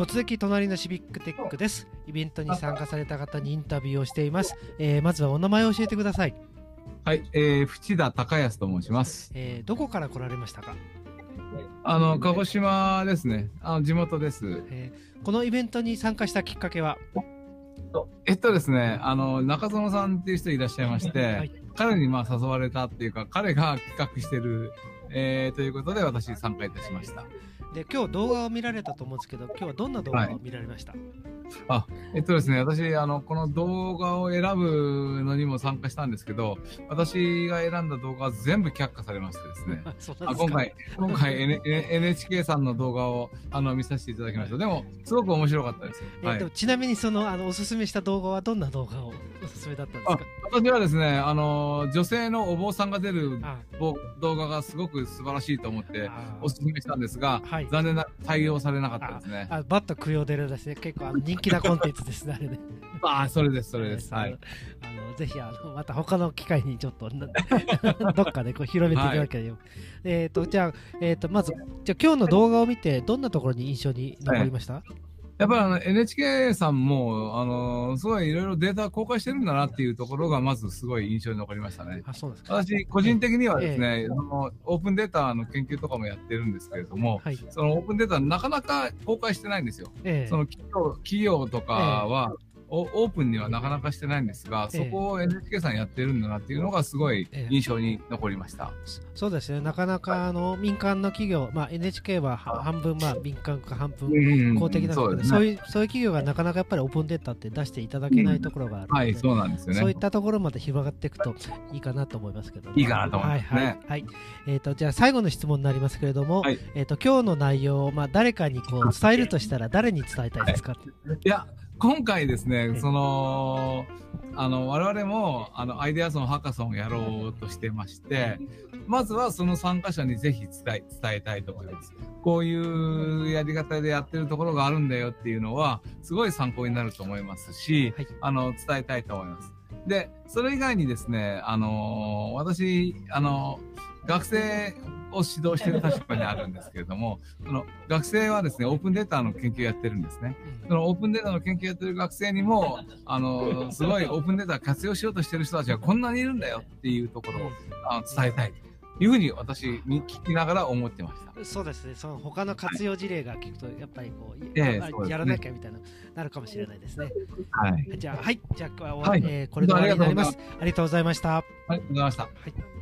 突撃隣のシビックテックですイベントに参加された方にインタビューをしています、えーまずはお名前を教えてください、はい、えー、淵田隆康と申します。えーどこから来られましたか、あの、鹿児島ですね。あの、地元です。えーこのイベントに参加したきっかけは？えっとですね、あの、中園さんっていう人いらっしゃいまして、はい彼にまあ誘われたっていうか、彼が企画してる、えー、ということで私参加いたしました。で今日動画を見られたと思うんですけど今日はどんな動画を見られました、えっとですね、私、あの、この動画を選ぶのにも参加したんですけど、私が選んだ動画は全部却下されましてですね。あ今回、今回、N、NHK さんの動画をあの見させていただきました。でも、すごく面白かったです。はいえでも。ちなみにそのあのおすすめした動画はどんな動画をおすすめだったんですあか私はですね、あの、女性のお坊さんが出る動画がすごく素晴らしいと思ってあおすすめしたんですが、はい残念ながら採用されなかったですね。あバッと供養出るですね。結構あの人気なコンテンツですねあれね。ああ、それです、それです。はい。あのぜひあのまた他の機会にちょっとな どっかでこう広めていただければ、えっ、とじゃあえっ、とまずじゃあ今日の動画を見てどんなところに印象に残りました、やっぱりあの NHK さんも、あの、すごいいろいろデータ公開してるんだなっていうところが、まずすごい印象に残りましたね。あそうですか私、個人的にはですね、そのオープンデータの研究とかもやってるんですけれども、はいそのオープンデータなかなか公開してないんですよ。ええその企業企業とかは、おオープンにはなかなかしてないんですが、ええ。そこを NHK さんやってるんだなっていうのがすごいええ。印象に残りました。そうですね。なかなかあの民間の企業、まあ、NHK はは半分まあ民間か半分うん公的なんでうですね。そういうそういう企業がなかなかやっぱりオープンデータって出していただけないところがあるので、はい、そうなんですよね。そういったところまで広がっていくといいかなと思いますけど、いいかなと思いますね。はいはい、はい。えっ、とじゃあ最後の質問になりますけれども、はい。えっ、と今日の内容をまあ誰かにこう伝えるとしたら誰に伝えたいですか？いや、今回ですええね、その、あの、我々も、あの、アイデアソン、ハッカソンをやろうとしてまして、まずはその参加者にぜひ伝え、伝えたいと思います。こういうやり方でやってるところがあるんだよっていうのは、すごい参考になると思いますし、はいあの、伝えたいと思います。で、それ以外にですね、あの、私、あの、学生を指導している立場にあるんですけれども、その学生はですね、オープンデータの研究をやってるんですね。そのオープンデータの研究をやってる学生にも、あの、すごいオープンデータを活用しようとしてる人たちがこんなにいるんだよっていうところをあの伝えたいというふうに私に聞きながら思ってました。そうですね、その他の活用事例が聞くと、やっぱりこう、ええやそうですねやらなきゃみたいな、なるかもしれないですね。はい。じゃあ、はい、じゃあ、はいえーこれで終わりになります。ありがとうございました。ありがとうございました。はい